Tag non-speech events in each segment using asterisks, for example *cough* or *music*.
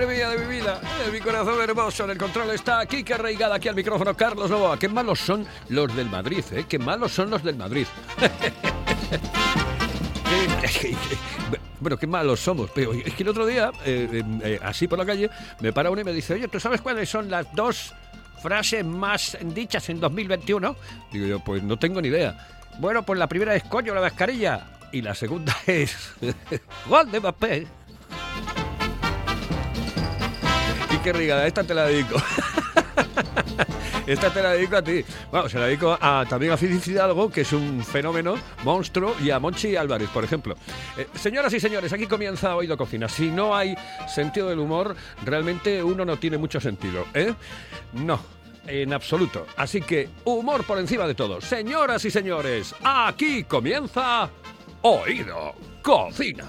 Madre mía de mi vida, de mi corazón hermoso, en el control está que arraigada aquí al micrófono Carlos Novoa. Qué malos son los del Madrid, ¿eh? Qué malos son los del Madrid. *laughs* bueno, qué malos somos, pero es que el otro día, eh, eh, así por la calle, me para uno y me dice, oye, ¿tú sabes cuáles son las dos frases más dichas en 2021? Digo yo, pues no tengo ni idea. Bueno, pues la primera es coño la mascarilla y la segunda *laughs* es gol de Mbappé. Qué rigada, esta te la dedico. *laughs* Esta te la dedico a ti. Bueno, se la dedico a, también a Félix Hidalgo, que es un fenómeno, monstruo, y a Monchi Álvarez, por ejemplo. Eh, señoras y señores, aquí comienza Oído Cocina. Si no hay sentido del humor, realmente uno no tiene mucho sentido, ¿eh? No, en absoluto. Así que humor por encima de todo. Señoras y señores, aquí comienza Oído Cocina.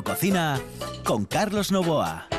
Cocina con Carlos Novoa.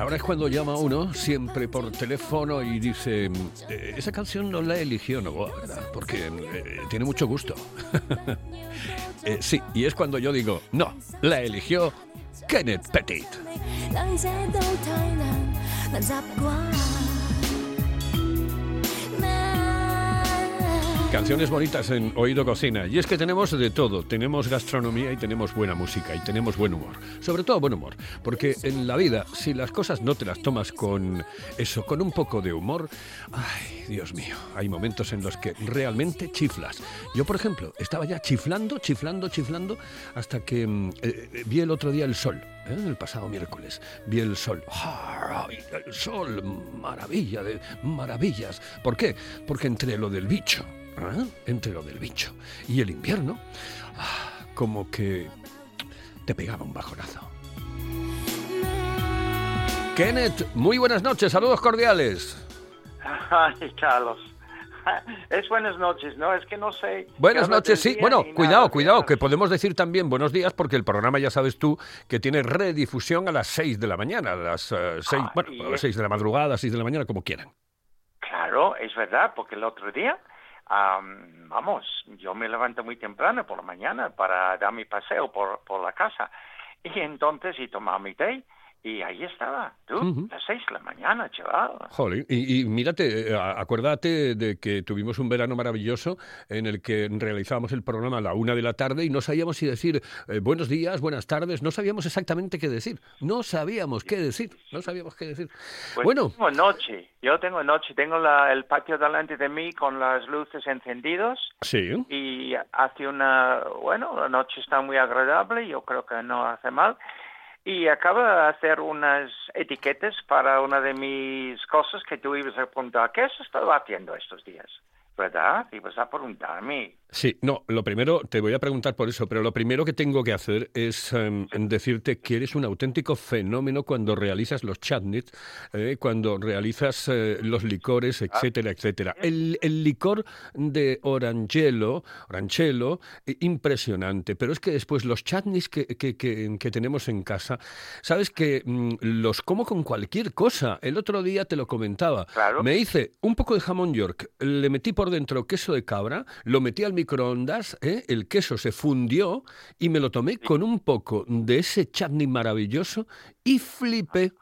Ahora es cuando llama uno, siempre por teléfono, y dice, eh, esa canción no la eligió Novoa. Porque eh, tiene mucho gusto. *laughs* eh, sí, y es cuando yo digo, no, la eligió Kenneth Petit. Canciones bonitas en Oído Cocina. Y es que tenemos de todo. Tenemos gastronomía y tenemos buena música y tenemos buen humor. Sobre todo buen humor. Porque en la vida, si las cosas no te las tomas con eso, con un poco de humor, ay, Dios mío, hay momentos en los que realmente chiflas. Yo, por ejemplo, estaba ya chiflando, chiflando, chiflando, hasta que mm, eh, vi el otro día el sol. ¿eh? El pasado miércoles vi el sol. ¡Ay, el sol! Maravilla de maravillas. ¿Por qué? Porque entre lo del bicho ¿eh? entre lo del bicho y el invierno, ah, como que te pegaba un bajonazo. Kenneth, muy buenas noches, saludos cordiales. Ay, Carlos. Es buenas noches, ¿no? Es que no sé. Buenas noches, sí. Bueno, cuidado, cuidado, que podemos decir también buenos días porque el programa ya sabes tú que tiene redifusión a las 6 de la mañana, a las uh, Ah, bueno, a las es- 6 de la madrugada, 6 de la mañana, como quieran. Claro, es verdad, porque el otro día, am, vamos, yo me levanto muy temprano por la mañana para dar mi paseo por, por la casa. Y entonces, y tomar mi té, Y ahí estaba, tú, las seis de la mañana, chaval. Joder, y, y, mírate, eh, acuérdate de que tuvimos un verano maravilloso en el que realizábamos el programa a la una de la tarde y no sabíamos si decir eh, buenos días, buenas tardes, no sabíamos exactamente qué decir, no sabíamos qué decir, no sabíamos qué decir. Pues bueno. Tengo noche, yo tengo noche, tengo la, el patio delante de mí con las luces encendidas. Sí. Y hace una, bueno, la noche está muy agradable, yo creo que no hace mal y acabo de hacer unas etiquetas para una de mis cosas que tú ibas a apuntar. ¿Qué has estado haciendo estos días? ¿Verdad? Ibas a preguntarme. Sí, no, lo primero, te voy a preguntar por eso, pero lo primero que tengo que hacer es em, decirte que eres un auténtico fenómeno cuando realizas los chatnits, eh, cuando realizas eh, los licores, ah. etcétera, etcétera. El, el, licor de Orangelo, Oranchelo, eh, impresionante, pero es que después los chatnits que, que, que, tenemos en casa, sabes que mm, los como con cualquier cosa. El otro día te lo comentaba. Me hice un poco de jamón york, le metí por dentro queso de cabra, lo metí al microondas, ¿eh? el queso se fundió y me lo tomé con un poco de ese chutney maravilloso y flipé.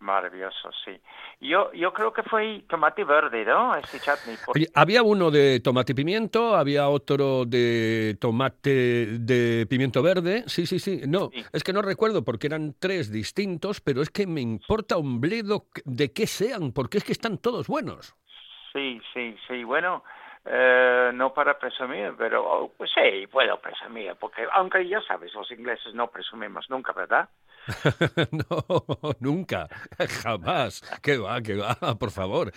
Maravilloso, sí. Yo, yo creo que fue tomate verde, ¿no? Ese chutney. había uno de tomate y pimiento, había otro de tomate de pimiento verde. Sí, sí, sí. No, es que no recuerdo porque eran tres distintos, pero es que me importa un bledo de qué sean, porque es que están todos buenos. Sí, sí, sí. Bueno, eh, no para presumir, pero oh, pues sí, puedo presumir, porque aunque ya sabes, los ingleses no presumimos nunca, ¿verdad? *laughs* no, nunca, *laughs* jamás. Que va, que va, *laughs* por favor.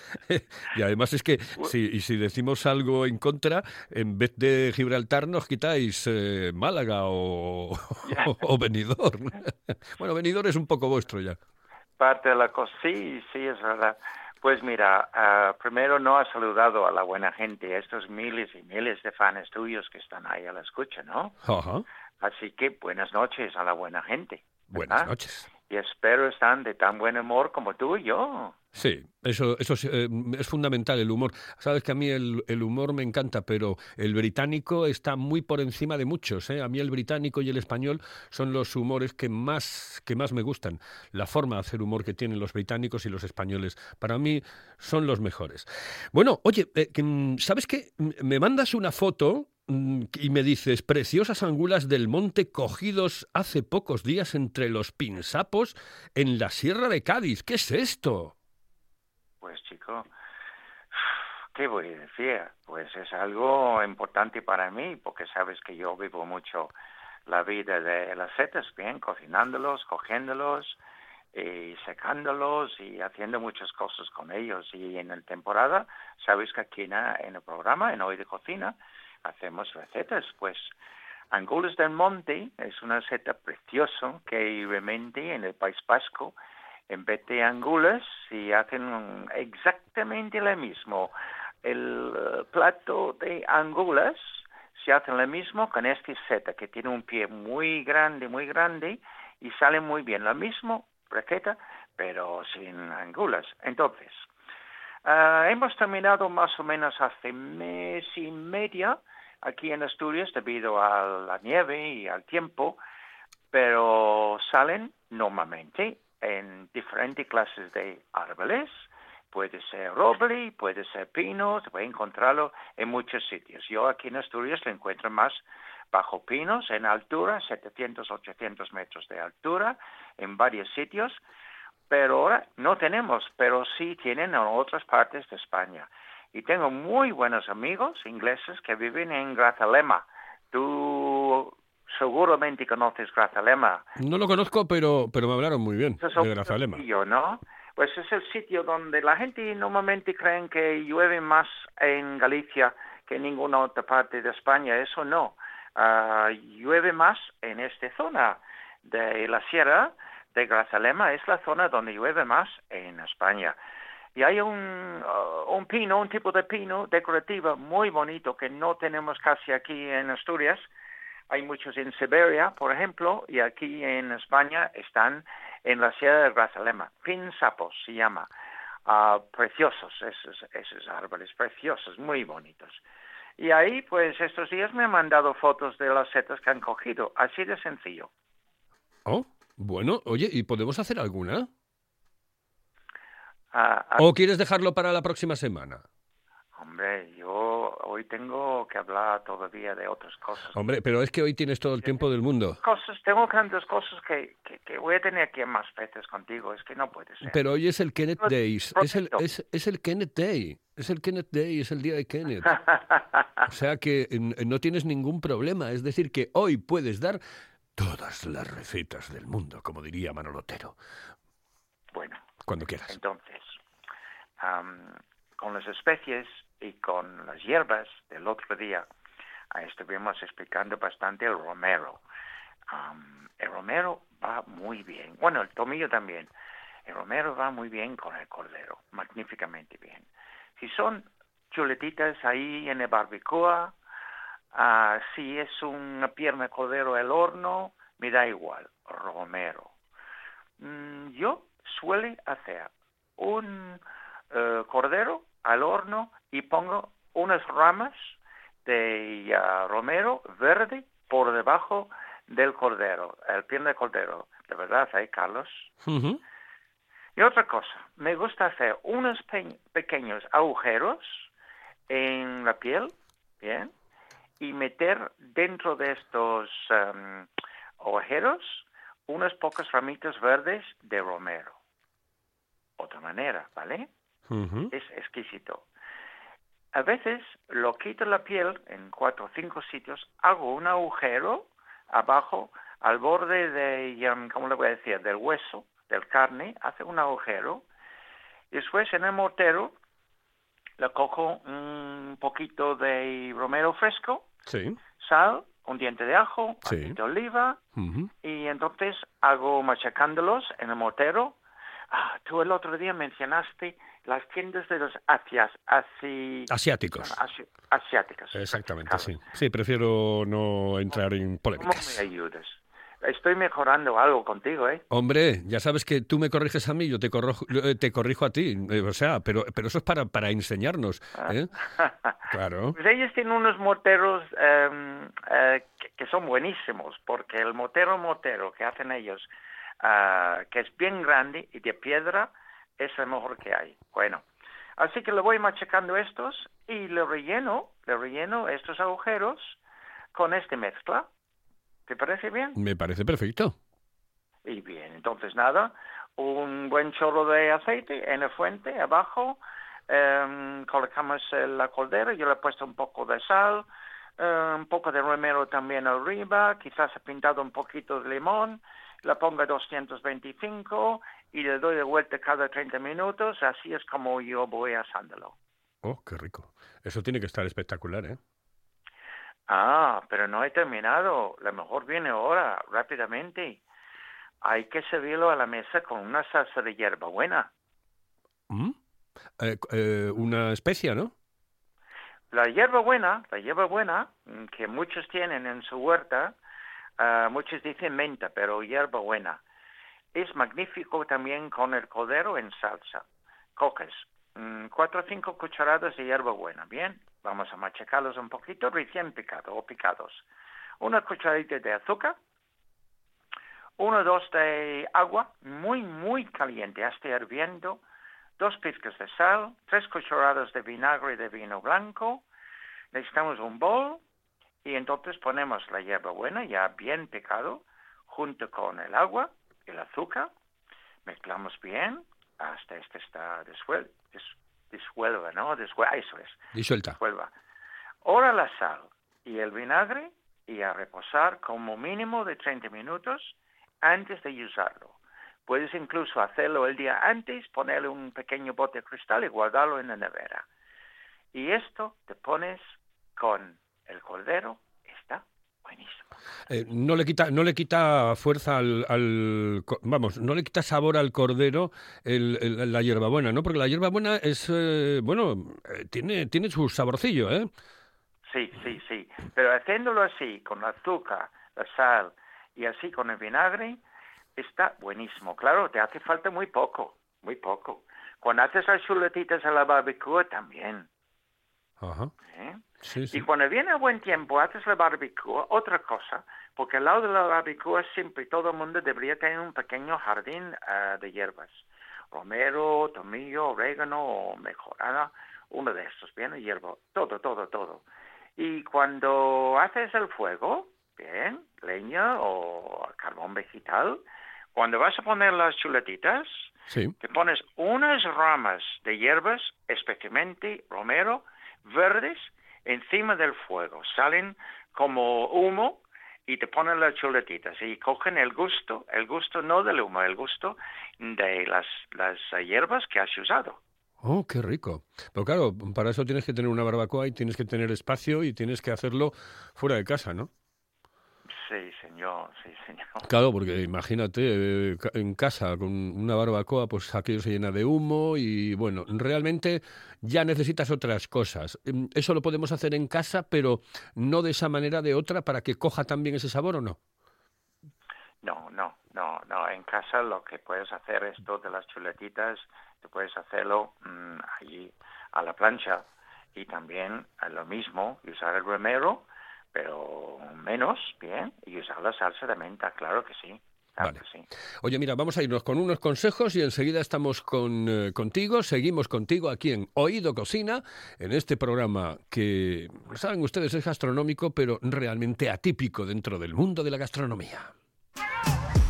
Y además es que si, y si decimos algo en contra, en vez de Gibraltar nos quitáis eh, Málaga o, o, Benidorm. bueno, Benidorm es un poco vuestro ya. Parte de la cosa, sí, sí, es verdad. Pues mira, uh, primero no has saludado a la buena gente, a estos miles y miles de fans tuyos que están ahí a la escucha, ¿no? Ajá. Así que buenas noches a la buena gente. Buenas noches. Y espero están de tan buen humor como tú y yo. Sí, eso, eso es, eh, es, fundamental, el humor. Sabes que a mí el, el, humor me encanta, pero el británico está muy por encima de muchos. ¿eh? A mí el británico y el español son los humores que más, que más me gustan. La forma de hacer humor que tienen los británicos y los españoles, para mí son los mejores. Bueno, oye, eh, ¿sabes qué? Me mandas una foto mm, y me dices, preciosas angulas del monte cogidos hace pocos días entre los pinsapos en la Sierra de Cádiz. ¿Qué es esto? Pues chico, ¿qué voy a decir? Pues es algo importante para mí, porque sabes que yo vivo mucho la vida de las setas, bien, cocinándolos, cogiéndolos y secándolos y haciendo muchas cosas con ellos. Y en la temporada, sabes que aquí en, el programa, en Hoy de Cocina, hacemos recetas, pues Angulas del Monte es una seta preciosa que realmente en el País Vasco en vez de angulas y hacen exactamente lo mismo. El eh, plato de angulas se hace lo mismo con este seta que tiene un pie muy grande, muy grande y sale muy bien. Lo mismo, receta, pero sin angulas. Entonces, uh, hemos terminado más o menos hace mes y media aquí en Asturias debido a la nieve y al tiempo, pero salen normalmente en diferentes clases de árboles. Puede ser roble, puede ser pino, se puede encontrarlo en muchos sitios. Yo aquí en Asturias lo encuentro más bajo pinos, en altura, 700, 800 metros de altura, en varios sitios, pero ahora no tenemos, pero sí tienen en otras partes de España. Y tengo muy buenos amigos ingleses que viven en Grazalema. Tú seguramente conoces Grazalema. No lo conozco, pero, pero me hablaron muy bien de Grazalema. ¿no? Pues es el sitio donde la gente normalmente cree que llueve más en Galicia que en ninguna otra parte de España. Eso no. Ah, llueve más en esta zona de la sierra de Grazalema. Es la zona donde llueve más en España. Y hay un, ah, un pino, un tipo de pino decorativo muy bonito que no tenemos casi aquí en Asturias, hay muchos en Siberia, por ejemplo, y aquí en España están en la sierra de Grazalema. Pinsapos se llama. Uh, preciosos esos, esos árboles, preciosos, muy bonitos. Y ahí, pues, estos días me han mandado fotos de las setas que han cogido, así de sencillo. Oh, Bueno, oye, ¿y podemos hacer alguna? Ah, ah, ¿O quieres dejarlo para la próxima semana? hombre, yo hoy tengo que hablar todavía de otras cosas. Hombre, pero es que hoy tienes todo el tiempo del mundo. Cosas, tengo tantas cosas que, que, que voy a tener ir más veces contigo, es que no puede ser. Pero hoy es el Kenneth Days, es el, es, es el Kenneth Day, es el Kenneth Day, es el día de Kenneth. *laughs* O sea que no tienes ningún problema, es decir, que hoy puedes dar todas las recetas del mundo, como diría Manolo Otero, bueno, cuando quieras. entonces, con las especies y con las hierbas del otro día, ah, estuvimos explicando bastante el romero. El romero va muy bien, bueno, el tomillo también. El romero va muy bien con el cordero, magníficamente bien. Si son chuletitas ahí en el barbacoa, ah, si es una pierna de cordero al horno, me da igual, romero. Mm, yo suele hacer un eh, cordero al horno y pongo unas ramas de romero verde por debajo del cordero, el pierna de cordero. De verdad, ¿eh, Carlos? Y otra cosa, me gusta hacer unos pe- pequeños agujeros en la piel, ¿bien? Y meter dentro de estos em, agujeros unas pocas ramitas verdes de romero. Otra manera, ¿vale? Es exquisito. A veces lo quito la piel en cuatro o cinco sitios, hago un agujero abajo al borde de, ¿cómo le voy a decir?, del hueso, del carne, hace un agujero. Y después en el mortero le cojo un poquito de romero fresco, Sí. sal, un diente de ajo, Sí. aceite de oliva, y entonces hago machacándolos en el mortero. Ah, tú el otro día mencionaste las tiendas de los asias, asi, Asiáticos. asi- asiáticas. Exactamente, Carlos, sí. Sí, prefiero no entrar en ¿Cómo me polémicas. ayudas? Estoy mejorando algo contigo, ¿eh? Hombre, ya sabes que tú me corriges a mí, yo te, corrojo- eh, te corrijo a ti. eh, O sea, pero, pero eso es para, para enseñarnos. ¿eh? *laughs* Claro. Pues ellos tienen unos morteros em, eh, que, que son buenísimos, porque el mortero mortero que hacen ellos, ah, que es bien grande y de piedra, es el mejor que hay. Bueno, así que le voy machacando estos y le relleno, le relleno estos agujeros con esta mezcla. ¿Te parece bien? Me parece perfecto. Y bien, entonces nada, un buen chorro de aceite en la fuente abajo, em, colocamos la caldera, yo le he puesto un poco de sal, eh, un poco de romero también arriba, quizás he pintado un poquito de limón, la pongo a 225 y le doy de vuelta cada 30 minutos, así es como yo voy asándolo. Oh, qué rico. Eso tiene que estar espectacular, ¿eh? Ah, pero no he terminado, lo mejor viene ahora, rápidamente. Hay que servirlo a la mesa con una salsa de hierbabuena. ¿Mm? Eh, eh, una especia, ¿no? La hierbabuena, la hierbabuena, que muchos tienen en su huerta, ah, muchos dicen menta, pero hierbabuena, es magnífico también con el cordero en salsa. Coges mm, cuatro o cinco cucharadas de hierbabuena, bien, vamos a machacarlos un poquito recién picado o picados. Una cucharadita de azúcar, uno o dos de agua, muy, muy caliente, hasta hirviendo, dos pizcas de sal, tres cucharadas de vinagre de vino blanco, necesitamos un bol y entonces ponemos la hierbabuena ya bien picado junto con el agua, el azúcar, mezclamos bien hasta este está disuel, dis, disuelva, ¿no? Disue- eso es, Disuelta. disuelva. Ahora la sal y el vinagre y a reposar como mínimo de 30 minutos antes de usarlo. Puedes incluso hacerlo el día antes, ponerle un pequeño bote de cristal y guardarlo en la nevera. Y esto te pones con el cordero, buenísimo. Eh, no le quita, no le quita fuerza al, vamos, no le quita sabor al cordero el, el- la hierbabuena, ¿no? Porque la hierbabuena es, eh, bueno, eh, tiene, tiene su saborcillo, ¿eh? Sí, sí, sí. Pero haciéndolo así, con el azúcar, la sal y así con el vinagre, está buenísimo. Claro, te hace falta muy poco, muy poco. Cuando haces las chuletitas a la barbacoa también. Ajá. Y cuando viene el buen tiempo, haces la barbacoa, otra cosa, porque al lado de la barbacoa siempre todo el mundo debería tener un pequeño jardín eh, de hierbas. Romero, tomillo, orégano o mejorada, uno de estos, bien, hierbo, todo, todo, todo. Y cuando haces el fuego, bien, leña o carbón vegetal, cuando vas a poner las chuletitas, te pones unas ramas de hierbas, especialmente romero, verdes, encima del fuego. Salen como humo y te ponen las chuletitas y cogen el gusto, el gusto no del humo, el gusto de las, las hierbas que has usado. Oh, qué rico. Pero claro, para eso tienes que tener una barbacoa y tienes que tener espacio y tienes que hacerlo fuera de casa, ¿no? Sí, señor, sí, señor. *laughs* Claro, porque imagínate, eh, en casa con una barbacoa, pues aquello se llena de humo y bueno, realmente ya necesitas otras cosas. Em, eso lo podemos hacer en casa, pero no de esa manera, de otra, para que coja también ese sabor o no. No, no, no, no. En casa lo que puedes hacer esto de las chuletitas, te puedes hacerlo mm, allí a la plancha y también lo mismo, usar el remero pero menos, bien, y usar la salsa de menta, claro que sí. vale. sí. Oye, mira, vamos a irnos con unos consejos y enseguida estamos con, eh, contigo, seguimos contigo aquí en Oído Cocina, en este programa que, saben ustedes, es gastronómico, pero realmente atípico dentro del mundo de la gastronomía.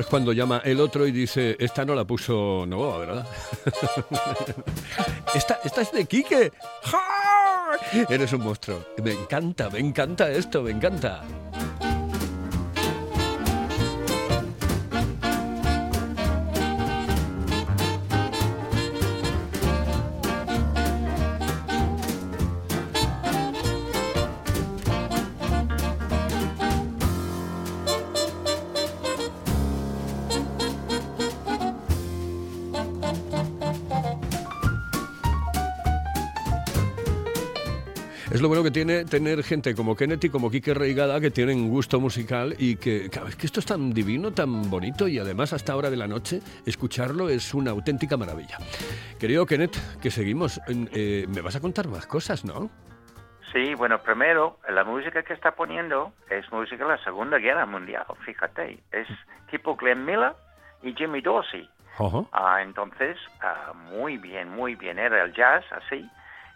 Es cuando llama el otro y dice, esta no la puso Novoa, ¿verdad? *laughs* esta, esta es de Quique. Eres un monstruo. Me encanta, me encanta esto, me encanta. Tiene tener gente como Kenneth y como Quique Reigada que tienen gusto musical y que, claro, es que esto es tan divino, tan bonito y además hasta ahora de la noche escucharlo es una auténtica maravilla. Querido Kenneth, que seguimos, eh, me vas a contar más cosas, ¿no? Sí, bueno, primero, la música que está poniendo es música de la Segunda Guerra Mundial, fíjate, es tipo Glenn Miller y Jimmy Dorsey. Ah, entonces, ah, muy bien, muy bien, era el jazz así,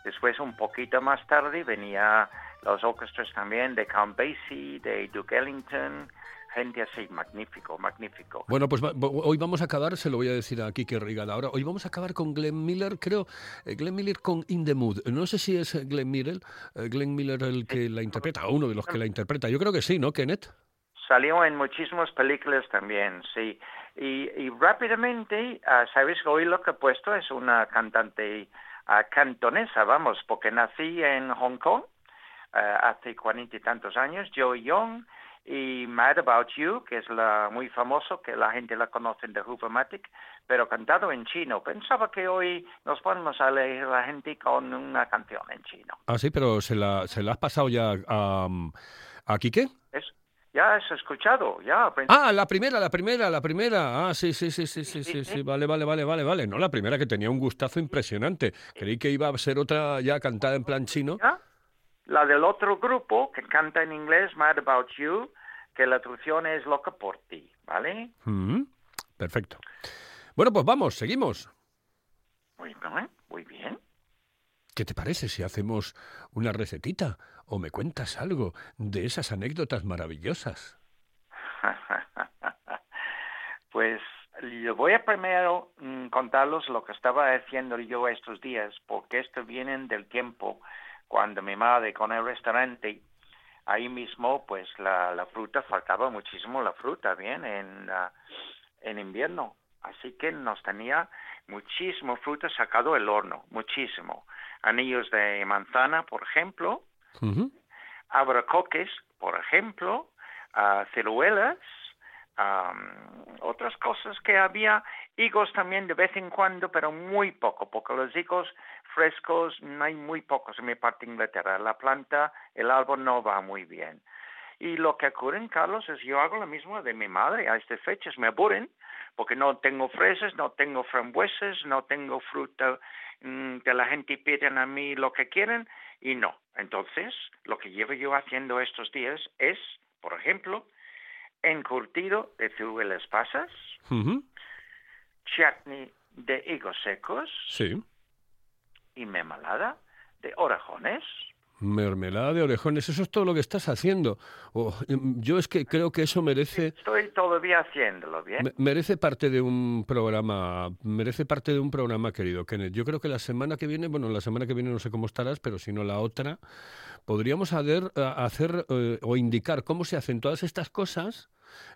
Después, un poquito más tarde, venía los orquestas también de Count Basie, de Duke Ellington, gente así, magnífico, magnífico. Bueno, pues hoy vamos a acabar, se lo voy a decir a Kike Rigada ahora, hoy vamos a acabar con Glenn Miller, creo, eh, Glenn Miller con In the Mood. No sé si es Glenn Miller, eh, Glenn Miller el que la interpreta, uno de los que la interpreta. Yo creo que sí, ¿no, Kenneth? Salió en muchísimas películas también, sí. Y, rápidamente, uh, ¿sabes? Hoy lo que he puesto es una cantante cantonesa, vamos, porque nací en Hong Kong, eh, hace cuarenta y tantos años, Joey Young, y Mad About You, que es la muy famoso, que la gente la conoce de Hoovermatic, pero cantado en chino. Pensaba que hoy nos ponemos a leer la gente con una canción en chino. Ah, sí, pero ¿se la, se la has pasado ya a, a Quique? Es, ya has escuchado, ya. Ah, la primera, la primera, la primera. Ah, sí, sí, sí, sí, sí, sí, sí, vale, vale, vale, vale, vale. No, la primera que tenía un gustazo impresionante. Creí que iba a ser otra ya cantada en plan chino. La del otro grupo que canta en inglés, Mad About You, que la traducción es Loca por ti, ¿vale? Mm, perfecto. Bueno, pues vamos, seguimos. Muy bien, muy bien. ¿Qué te parece si hacemos una recetita o me cuentas algo de esas anécdotas maravillosas? *laughs* pues yo voy a primero mm, contarlos lo que estaba haciendo yo estos días, porque esto viene del tiempo cuando mi madre con el restaurante, ahí mismo pues la, la fruta, faltaba muchísimo la fruta, bien, en, en invierno. Así que nos tenía muchísimo fruta sacado del horno, muchísimo. Anillos de manzana, por ejemplo, Uh -huh. abracoques, por ejemplo, uh, ciruelas, um, otras cosas que había, higos también de vez en cuando, pero muy poco, porque los higos frescos no hay muy pocos en mi parte de Inglaterra. La planta, el árbol no va muy bien. Y lo que ocurre en Carlos es yo hago lo mismo de mi madre a estas fechas, me aburren porque no tengo fresas, no tengo frambuesas, no tengo fruta mmm, que la gente piden a mí lo que quieren y no. Entonces, lo que llevo yo haciendo estos días es, por ejemplo, encurtido de ciruelas pasas, Uh -huh. chutney de higos secos Sí. y mermelada de orejones. Mermelada de orejones, eso es todo lo que estás haciendo. Oh, yo es que creo que eso merece Estoy todavía haciéndolo, ¿bien? me- merece parte de un programa, merece parte de un programa, querido Kenneth. Yo creo que la semana que viene, bueno, la semana que viene no sé cómo estarás, pero si no la otra, podríamos hacer, hacer eh, o indicar cómo se hacen todas estas cosas.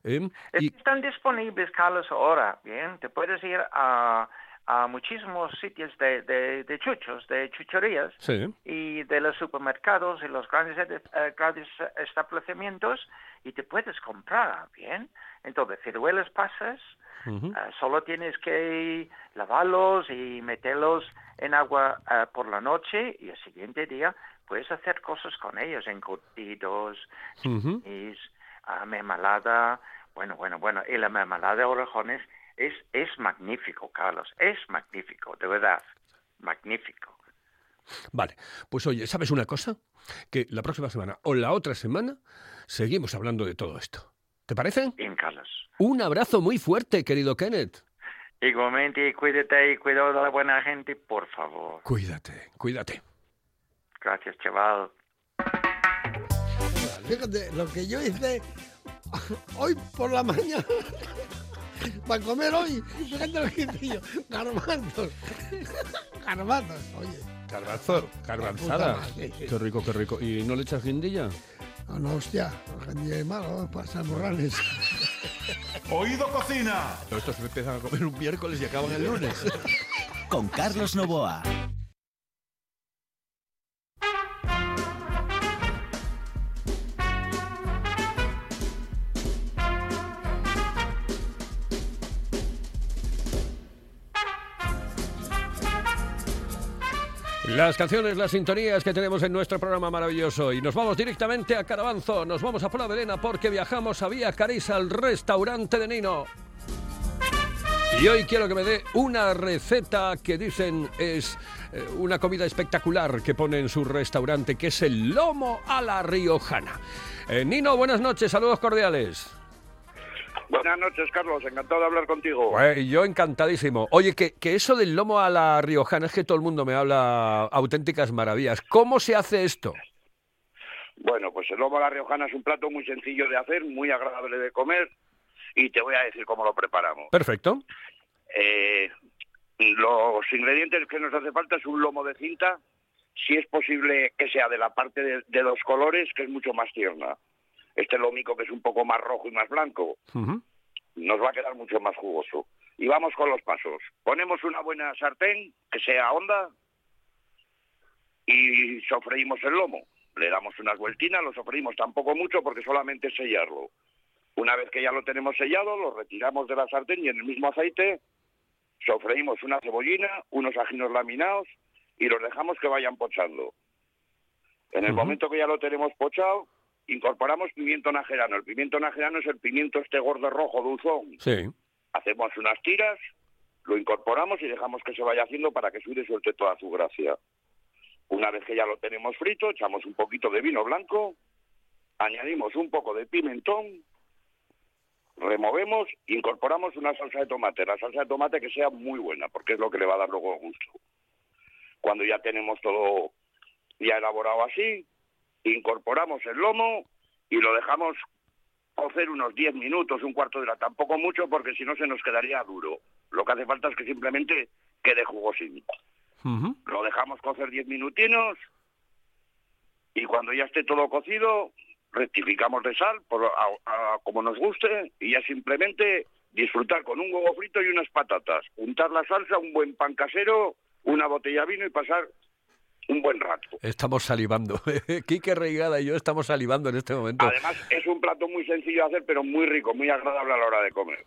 ¿eh? Y, Están disponibles, Carlos, ahora, ¿bien? Te puedes ir a, a muchísimos sitios de, de, de chuchos, de chucherías sí, y de los supermercados y los grandes, eh, grandes establecimientos y te puedes comprar, ¿bien? Entonces, ciruelas pasas, eh, solo tienes que lavarlos y meterlos en agua eh, por la noche y el siguiente día puedes hacer cosas con ellos, encurtidos, es ah, mermelada, bueno, bueno, bueno, y la mermelada de orejones es, es magnífico, Carlos, es magnífico, de verdad, magnífico. Vale, pues oye, ¿sabes una cosa? Que la próxima semana o la otra semana seguimos hablando de todo esto. ¿Te parece? Bien, Carlos. Un abrazo muy fuerte, querido Kenneth. Igualmente, cuídate y cuidado de la buena gente, por favor. Cuídate, cuídate. Gracias, chaval. Fíjate, lo que yo hice hoy por la mañana para comer hoy, fíjate lo que hice yo, garbanzos, *laughs* garbanzos, oye. Garbanzo, garbanzada. Sí. Qué rico, qué rico. ¿Y no le echas guindilla? No, no, hostia, de malo, pasar morrales. Oído Cocina. Estos empiezan a comer un miércoles y acaban el lunes. Con Carlos Novoa. Las canciones, las sintonías que tenemos en nuestro programa maravilloso. Y nos vamos directamente a Carabanzo, nos vamos a Pola Verena porque viajamos a Vía Carisa al restaurante de Nino. Y hoy quiero que me dé una receta que dicen es eh, una comida espectacular que pone en su restaurante, que es el lomo a la riojana. Eh, Nino, buenas noches, saludos cordiales. Buenas noches, Carlos. Encantado de hablar contigo. Pues yo encantadísimo. Oye, que, que eso del lomo a la riojana es que todo el mundo me habla auténticas maravillas. ¿Cómo se hace esto? Bueno, pues el lomo a la riojana es un plato muy sencillo de hacer, muy agradable de comer y te voy a decir cómo lo preparamos. Perfecto. Eh, los ingredientes que nos hace falta es un lomo de cinta, si es posible que sea de la parte de, de los colores, que es mucho más tierna. Este lomico que es un poco más rojo y más blanco, nos va a quedar mucho más jugoso. Y vamos con los pasos. Ponemos una buena sartén, que sea honda, y sofreímos el lomo. le damos unas vueltinas, lo sofreímos tampoco mucho porque solamente es sellarlo. Una vez que ya lo tenemos sellado, lo retiramos de la sartén y en el mismo aceite sofreímos una cebollina, unos ajinos laminados y los dejamos que vayan pochando. En el momento que ya lo tenemos pochado, incorporamos pimiento najerano. El pimiento najerano es el pimiento este gordo rojo dulzón. Sí. Hacemos unas tiras, lo incorporamos y dejamos que se vaya haciendo para que sude suelte toda su gracia. Una vez que ya lo tenemos frito, echamos un poquito de vino blanco, añadimos un poco de pimentón, removemos, incorporamos una salsa de tomate. La salsa de tomate que sea muy buena, porque es lo que le va a dar luego gusto. Cuando ya tenemos todo ya elaborado así, incorporamos el lomo y lo dejamos cocer unos 10 minutos, un cuarto de hora, tampoco mucho porque si no se nos quedaría duro. Lo que hace falta es que simplemente quede jugosito. Lo dejamos cocer 10 minutinos y cuando ya esté todo cocido, rectificamos de sal por, como nos guste y ya simplemente disfrutar con un huevo frito y unas patatas, untar la salsa, un buen pan casero, una botella de vino y pasar un buen rato. Estamos salivando. *laughs* Quique Reigada y yo estamos salivando en este momento. Además, es un plato muy sencillo de hacer, pero muy rico, muy agradable a la hora de comer.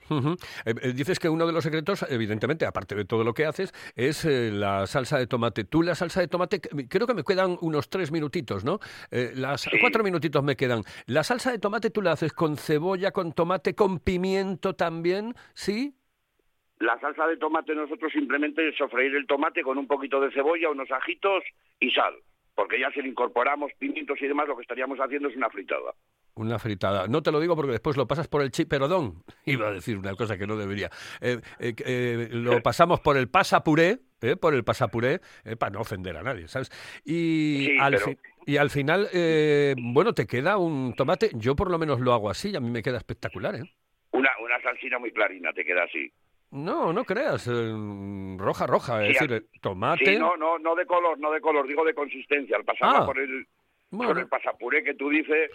Eh, eh, dices que uno de los secretos, evidentemente, aparte de todo lo que haces, es eh, la salsa de tomate. Tú la salsa de tomate, creo que me quedan unos tres minutitos, ¿no? las cuatro minutitos me quedan. La salsa de tomate tú la haces con cebolla, con tomate, con pimiento también, ¿sí? La salsa de tomate nosotros simplemente es sofreír el tomate con un poquito de cebolla, unos ajitos y sal, porque ya si le incorporamos pimientos y demás, lo que estaríamos haciendo es una fritada. Una fritada. No te lo digo porque después lo pasas por el chip, perdón, *laughs* iba a decir una cosa que no debería. Eh, eh, eh, lo pasamos por el pasapuré, por el pasapuré, para no ofender a nadie, ¿sabes? Y, al, y al final, bueno, te queda un tomate, yo por lo menos lo hago así, y a mí me queda espectacular, ¿eh? Una, una salsina muy clarina te queda así. No, no creas, roja, roja, es decir, tomate. Sí, no, no, no de color, no de color, digo de consistencia. Al pasar ah, por el, por el pasapuré que tú dices.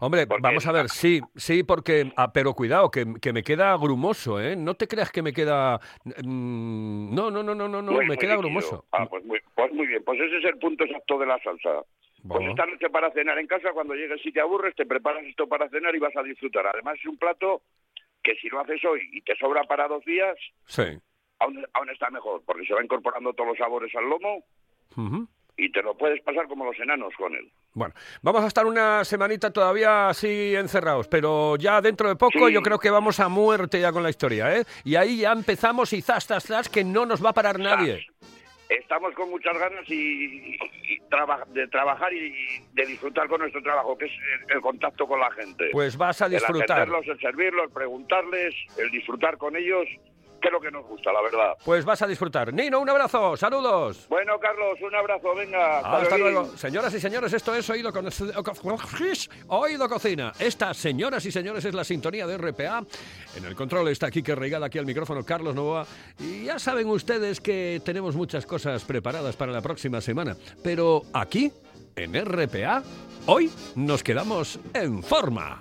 Hombre, vamos a ver, sí, sí, porque, ah, pero cuidado, que, que, me queda grumoso, ¿eh? No te creas que me queda, mm, no, no, no, no, no, no, me queda grumoso. Ah, pues muy, pues muy bien, pues ese es el punto exacto de la salsa. Pues esta noche para cenar en casa, cuando llegues si te aburres, te preparas esto para cenar y vas a disfrutar. Además es un plato que si lo haces hoy y te sobra para dos días, sí. aún, aún está mejor, porque se va incorporando todos los sabores al lomo y te lo puedes pasar como los enanos con él. Bueno, vamos a estar una semanita todavía así encerrados, pero ya dentro de poco yo creo que vamos a muerte ya con la historia, ¿eh? Y ahí ya empezamos y zas, zas, zas, que no nos va a parar nadie estamos con muchas ganas y, de trabajar y, de disfrutar con nuestro trabajo, que es el, contacto con la gente. Pues vas a disfrutar. El el servirlos, preguntarles, el disfrutar con ellos que es lo que nos gusta, la verdad. Pues vas a disfrutar. Nino, un abrazo, saludos. Bueno, Carlos, un abrazo, venga. Hasta, luego. Señoras y señores, esto es Oído, con... Oído Cocina. Esta, señoras y señores, es la sintonía de RPA. En el control está Kike Reigada, aquí al micrófono Carlos Novoa. Y ya saben ustedes que tenemos muchas cosas preparadas para la próxima semana. Pero aquí, en RPA, hoy nos quedamos en forma.